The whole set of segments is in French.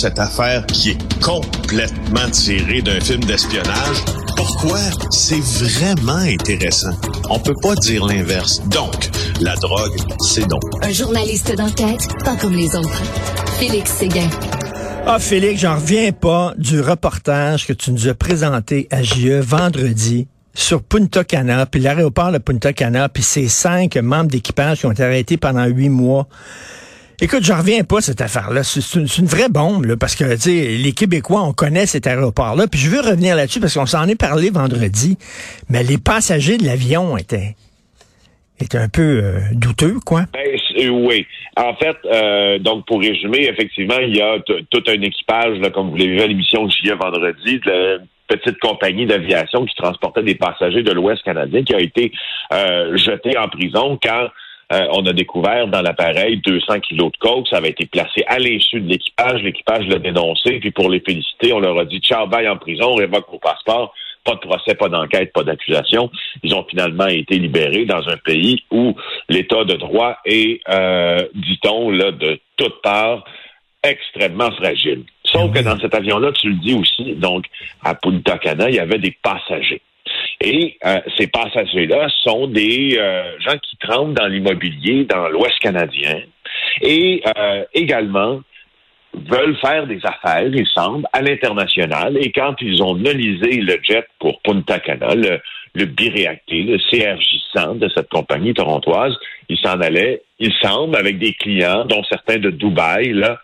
cette affaire qui est complètement tirée d'un film d'espionnage. Pourquoi? C'est vraiment intéressant. On peut pas dire l'inverse. Donc, la drogue, c'est donc. Un journaliste d'enquête, pas comme les autres. Félix Séguin. Ah, Félix, j'en reviens pas du reportage que tu nous as présenté à JE vendredi sur Punta Cana, puis l'aéroport de Punta Cana, puis ces cinq membres d'équipage qui ont été arrêtés pendant huit mois. Écoute, je reviens pas cette affaire-là. C'est une, vraie bombe, là, parce que les Québécois, on connaît cet aéroport-là. Puis je veux revenir là-dessus parce qu'on s'en est parlé vendredi, mais les passagers de l'avion étaient, étaient un peu euh, douteux, quoi. Ben, oui. En fait, euh, donc pour résumer, effectivement, il y a tout un équipage, là, comme vous l'avez vu à l'émission de vendredi, de la petite compagnie d'aviation qui transportait des passagers de l'Ouest canadien, qui a été euh, jeté en prison quand euh, on a découvert dans l'appareil 200 kilos de coke. Ça avait été placé à l'insu de l'équipage. L'équipage l'a dénoncé. Puis pour les féliciter, on leur a dit ciao, bye en prison, on révoque vos passeports. Pas de procès, pas d'enquête, pas d'accusation. Ils ont finalement été libérés dans un pays où l'état de droit est, euh, dit-on, là, de toutes parts, extrêmement fragile. Sauf que dans cet avion-là, tu le dis aussi, donc à Punta Cana, il y avait des passagers. Et euh, ces passagers-là sont des euh, gens qui tremblent dans l'immobilier dans l'Ouest canadien et euh, également veulent faire des affaires, il semble, à l'international. Et quand ils ont nolisé le jet pour Punta Cana, le, le le CRJ-100 de cette compagnie torontoise, ils s'en allaient, il semble, avec des clients, dont certains de Dubaï, là,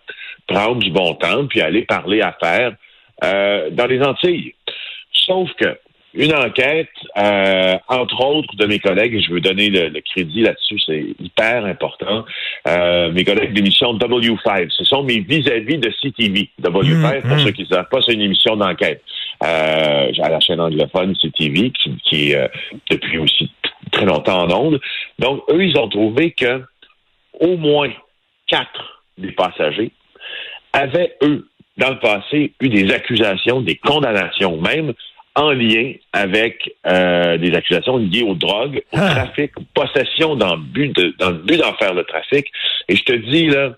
prendre du bon temps, puis aller parler affaires euh, dans les Antilles. Sauf que une enquête, euh, entre autres de mes collègues, et je veux donner le, crédit là-dessus, c'est hyper important, euh, mes collègues de l'émission W5, ce sont mes vis-à-vis de CTV. W5, pour mm-hmm. ceux qui ne savent pas, c'est une émission d'enquête euh, à la chaîne anglophone CTV, qui, qui est depuis aussi très longtemps en ondes. Donc, eux, ils ont trouvé que au moins quatre des passagers avaient, eux, dans le passé, eu des accusations, des condamnations même en lien avec euh, des accusations liées aux drogues, au ah. trafic, possession dans le but de, dans le but d'en faire le trafic. Et je te dis là,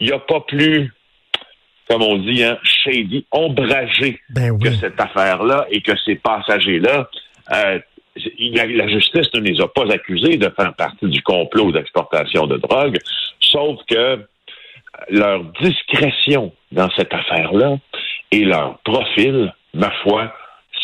il n'y a pas plus, comme on dit, hein, shady, ombragé ben que cette affaire-là et que ces passagers-là. Euh, la, justice ne les a pas accusés de faire partie du complot d'exportation de drogue, sauf que leur discrétion dans cette affaire-là et leur profil, ma foi,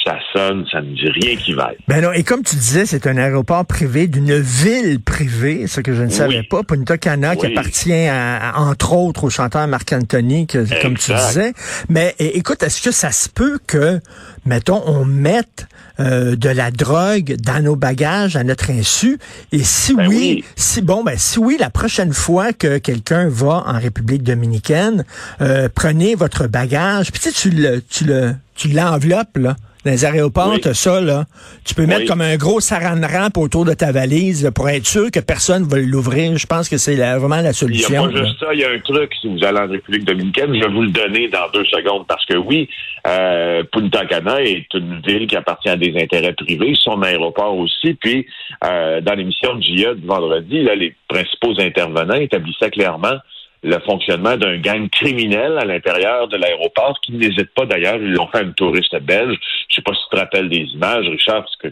ça sonne, ça ne dit rien qui vaille. Ben non, et comme tu disais, c'est un aéroport privé d'une ville privée, ce que je ne savais pas, Punta Cana, qui appartient à, entre autres au chanteur Marc Anthony, comme tu disais. Mais écoute, est-ce que ça se peut que, mettons, on mette euh, de la drogue dans nos bagages à notre insu? Et si ben oui, si bon, ben si oui, la prochaine fois que quelqu'un va en République dominicaine, euh, prenez votre bagage, puis tu sais, tu le, tu le, tu l'enveloppes là dans les aéroports, ça, là. Tu peux mettre comme un gros saran ramp autour de ta valise pour être sûr que personne va l'ouvrir. Je pense que c'est vraiment la solution. Il n'y a pas juste ça. Il y a un truc, si vous allez en République dominicaine, je vais vous le donner dans deux secondes parce que oui, euh, Punta Cana est une ville qui appartient à des intérêts privés, son aéroport aussi. Puis, euh, dans l'émission de JA de vendredi, là, les principaux intervenants établissaient clairement le fonctionnement d'un gang criminel à l'intérieur de l'aéroport qui n'hésite pas d'ailleurs, ils l'ont fait à une touriste belge. Je sais pas si tu te rappelles des images, Richard, parce que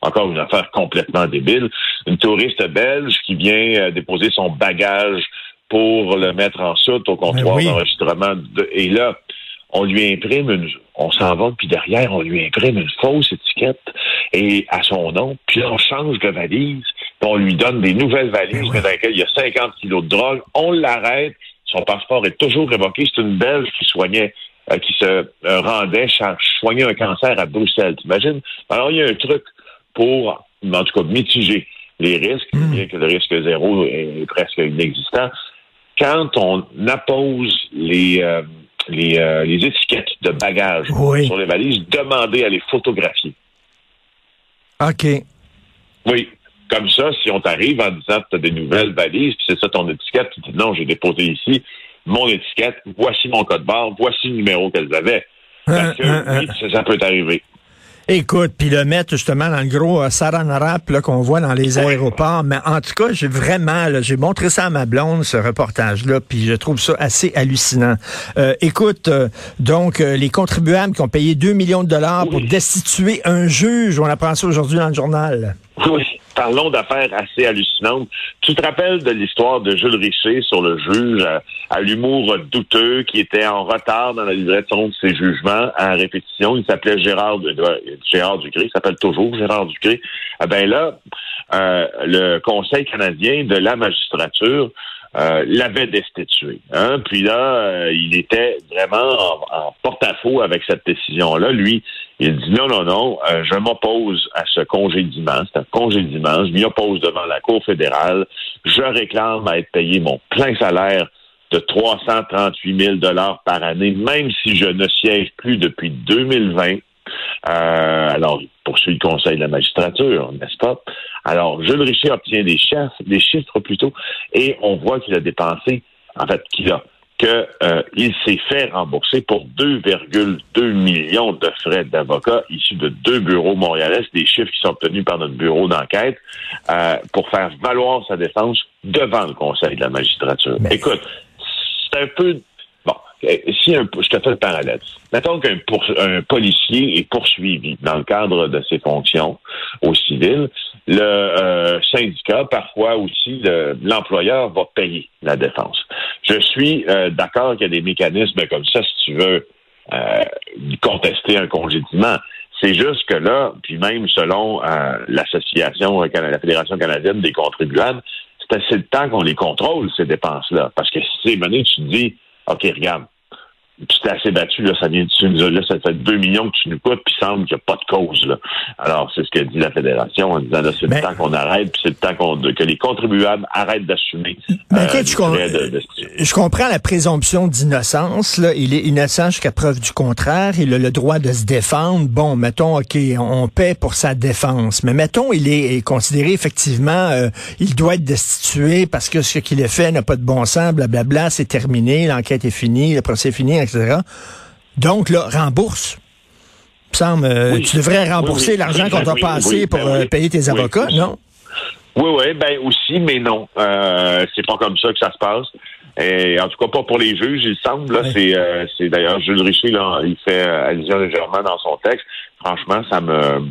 encore une affaire complètement débile. Une touriste belge qui vient euh, déposer son bagage pour le mettre en soute au comptoir ben d'enregistrement. Et là, on lui imprime une, on s'en va, puis derrière, on lui imprime une fausse étiquette et à son nom, puis on change de valise on lui donne des nouvelles valises, mais dans lesquelles il y a 50 kilos de drogue. On l'arrête. Son passeport est toujours révoqué. C'est une Belge qui soignait, euh, qui se euh, rendait soigner un cancer à Bruxelles. T'imagines? Alors, il y a un truc pour, en tout cas, mitiger les risques, hmm. bien que le risque zéro est presque inexistant. Quand on appose les, euh, les, étiquettes de bagages sur les valises, demandez à les photographier. OK. Oui, comme ça, si on t'arrive en disant que tu as des nouvelles valises, puis c'est ça ton étiquette, tu dis non, j'ai déposé ici mon étiquette, voici mon code barre, voici le numéro qu'elles avaient. Parce que oui, ça, peut arriver. Écoute, puis le mettre justement dans le gros euh, qu'on voit dans les aéroports. Mais en tout cas, j'ai vraiment, j'ai montré ça à ma blonde, ce reportage-là, puis je trouve ça assez hallucinant. Euh, écoute, euh, donc, les contribuables qui ont payé 2 millions de dollars pour destituer un juge, on apprend ça aujourd'hui dans le journal. Oui parlons d'affaires assez hallucinantes. Tu te rappelles de l'histoire de Jules Richer sur le juge à, l'humour douteux qui était en retard dans la livraison de ses jugements à répétition. Il s'appelait Gérard, Gérard Ducré, il s'appelle toujours Gérard Ducré. Eh ben là, euh, le Conseil canadien de la magistrature euh, l'avait destitué. Hein? Puis là, euh, il était vraiment en, porte-à-faux avec cette décision-là. Lui, il dit non, non, non, euh, je m'oppose à ce congédiement. C'est un congédiement. Je m'y oppose devant la Cour fédérale. Je réclame à être payé mon plein salaire de 338 000 dollars par année, même si je ne siège plus depuis 2020. Euh, alors, il poursuit le Conseil de la magistrature, n'est-ce pas? Alors, Jules Richer obtient des chiffres, des chiffres plutôt, et on voit qu'il a dépensé, en fait, qu'il a qu'il euh, s'est fait rembourser pour 2,2 millions de frais d'avocat issus de deux bureaux montréalais, des chiffres qui sont obtenus par notre bureau d'enquête, euh, pour faire valoir sa défense devant le Conseil de la magistrature. Écoute, c'est un peu euh, si un, je te fais le parallèle. Mettons qu'un un policier est poursuivi dans le cadre de ses fonctions au civil, le euh, syndicat, parfois aussi, l'employeur va payer la défense. Je suis euh, d'accord qu'il y a des mécanismes comme ça si tu veux contester un congédiement. C'est juste que là, puis même selon l'association, la Fédération canadienne des contribuables, c'est assez le temps qu'on les contrôle, ces dépenses-là. Parce que si c'est mené, tu te dis, OK, regarde, tu t'es assez battu, là, ça vient tu nous là, ça fait 2 millions que tu nous coûtes, puis il semble qu'il n'y a pas de cause. Là. Alors, c'est ce que dit la Fédération en disant là, c'est le temps qu'on arrête, puis c'est le temps qu'on, que les contribuables arrêtent d'assumer. Ben, euh, je, comprends la présomption d'innocence. Là. Il est innocent jusqu'à preuve du contraire. Il a le droit de se défendre. Bon, mettons, OK, on paie pour sa défense. Mais mettons, il est, considéré effectivement, euh, il doit être destitué parce que ce qu'il a fait n'a pas de bon sens, blablabla, c'est terminé, l'enquête est finie, le procès est fini, etc. Donc, là, rembourse. semble, euh, tu devrais rembourser l'argent qu'on t'a passé pour ben euh, payer tes avocats, non? Oui, oui, ben aussi, mais non. Euh, c'est pas comme ça que ça se passe. Et en tout cas, pas pour les juges, il semble. C'est, euh, c'est d'ailleurs Jules Richer, là, il fait allusion légèrement dans son texte. Franchement, ça me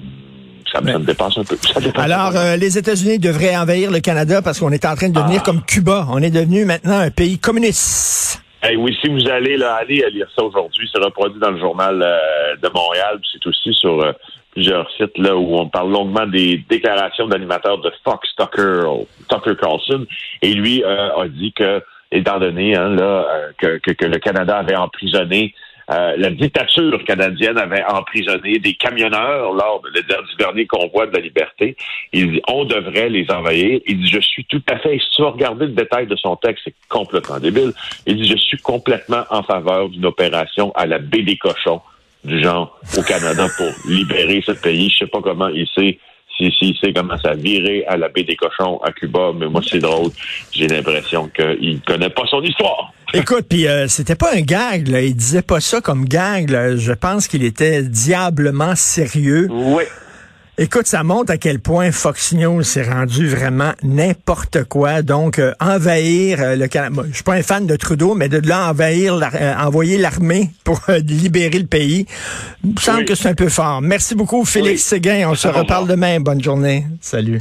ça, me, dépasse un peu. Alors, les États-Unis devraient envahir le Canada parce qu'on est en train de devenir ah. comme Cuba. On est devenu maintenant un pays communiste. Hey, oui, si vous allez là, aller lire ça aujourd'hui, c'est reproduit dans le journal euh, de Montréal, c'est aussi sur euh, plusieurs sites là où on parle longuement des déclarations d'animateurs de Fox Tucker, Tucker Carlson, et lui euh, a dit que, étant donné hein, là que, que, le Canada avait emprisonné euh, la dictature canadienne avait emprisonné des camionneurs lors du dernier convoi de la liberté. Il dit, on devrait les envahir. Il dit, je suis tout à fait, si tu vas regarder le détail de son texte, c'est complètement débile. Il dit, je suis complètement en faveur d'une opération à la baie des cochons du genre au Canada pour libérer ce pays. Je sais pas comment il sait si, si sait comment ça virer à la baie des cochons à Cuba, mais moi c'est drôle. J'ai l'impression qu'il connaît pas son histoire. Écoute, puis euh, c'était pas un gag, là. Il disait pas ça comme gag. Je pense qu'il était diablement sérieux. Oui. Écoute, ça montre à quel point Fox News s'est rendu vraiment n'importe quoi. Donc, euh, envahir euh, le Canada. Je suis pas un fan de Trudeau, mais de là envahir, envoyer l'armée pour libérer le pays, il me semble que c'est un peu fort. Merci beaucoup, Félix Séguin. On se reparle demain. Bonne journée. Salut.